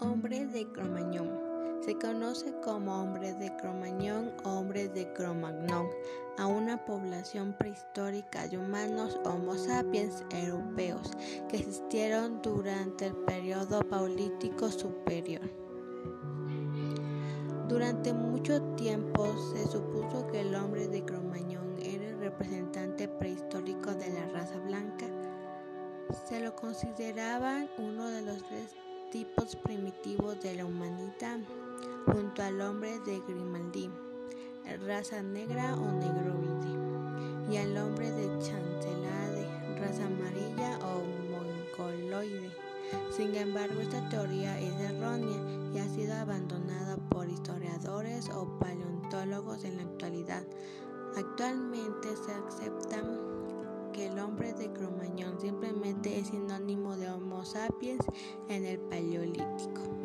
Hombres de Cromañón. Se conoce como hombres de Cromañón o hombres de Cromagnon a una población prehistórica de humanos Homo sapiens europeos que existieron durante el periodo Paulítico Superior. Durante mucho tiempo se supuso que el hombre de Cromañón era el representante prehistórico de la raza blanca. Se lo consideraban uno de los tres tipos primitivos de la humanidad, junto al hombre de Grimaldi, raza negra o negroide, y al hombre de Chancelade, raza amarilla o mongoloide. Sin embargo, esta teoría es errónea y ha sido abandonada por historiadores o paleontólogos en la actualidad. Actualmente se acepta que el hombre de Cromañón simplemente es sinónimo Sapiens en el Paleolítico.